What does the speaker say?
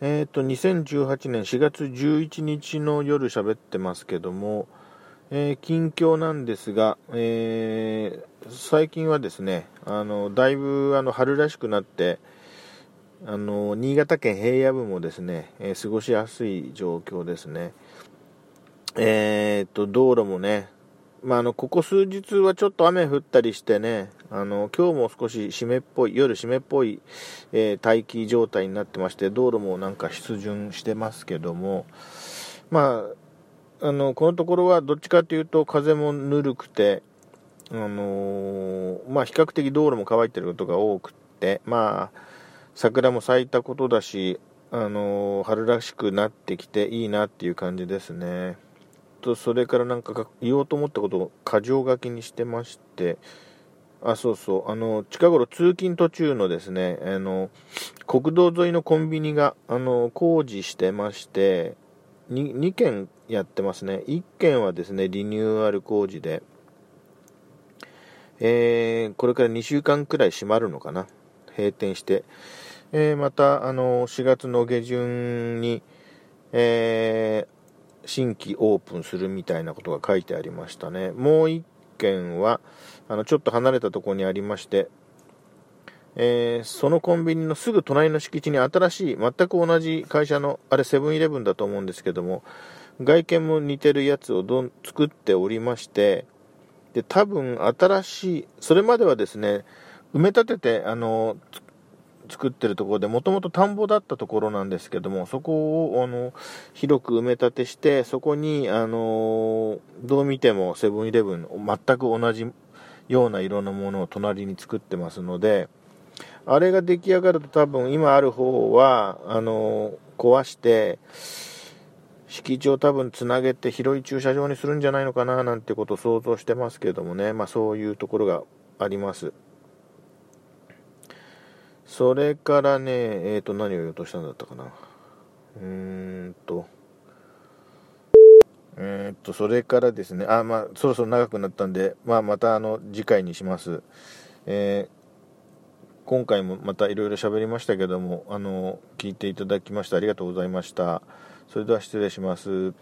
えっ、ー、と、2018年4月11日の夜喋ってますけども、えー、近況なんですが、えー、最近はですね、あの、だいぶあの春らしくなって、あの、新潟県平野部もですね、え、過ごしやすい状況ですね。えっと、道路もね、まあ、あの、ここ数日はちょっと雨降ったりしてね、あの、今日も少し湿っぽい、夜湿っぽい、えー、大気状態になってまして、道路もなんか湿潤してますけども、まあ、あの、このところはどっちかというと風もぬるくて、あのー、まあ、比較的道路も乾いてることが多くて、まあ、桜も咲いたことだし、あのー、春らしくなってきていいなっていう感じですね。と、それからなんか言おうと思ったことを箇条書きにしてまして、あ、そうそう、あの、近頃通勤途中のですね、あの、国道沿いのコンビニが、あの、工事してまして、2, 2軒やってますね。1軒はですね、リニューアル工事で、えー、これから2週間くらい閉まるのかな。閉店して。えー、また、あの、4月の下旬に、えー、新規オープンするみたいなことが書いてありましたね。もう1軒は、あの、ちょっと離れたところにありまして、えー、そのコンビニのすぐ隣の敷地に新しい、全く同じ会社の、あれセブンイレブンだと思うんですけども、外見も似てるやつをどん作っておりまして、で、多分新しい、それまではですね、埋め立てて、あの、作ってるところで、もともと田んぼだったところなんですけども、そこを、あの、広く埋め立てして、そこに、あの、どう見てもセブンイレブン、全く同じような色のものを隣に作ってますので、あれが出来上がると多分今ある方は、あの、壊して、敷地を多分つなげて広い駐車場にするんじゃないのかななんてことを想像してますけどもね、まあそういうところがあります。それからね、えっ、ー、と、何を言おうとしたんだったかな。うーんと、えっ、と、それからですね、あ、まあ、そろそろ長くなったんで、まあ、また、あの、次回にします。えー、今回もまたいろいろ喋りましたけども、あの、聞いていただきましてありがとうございました。それでは失礼します。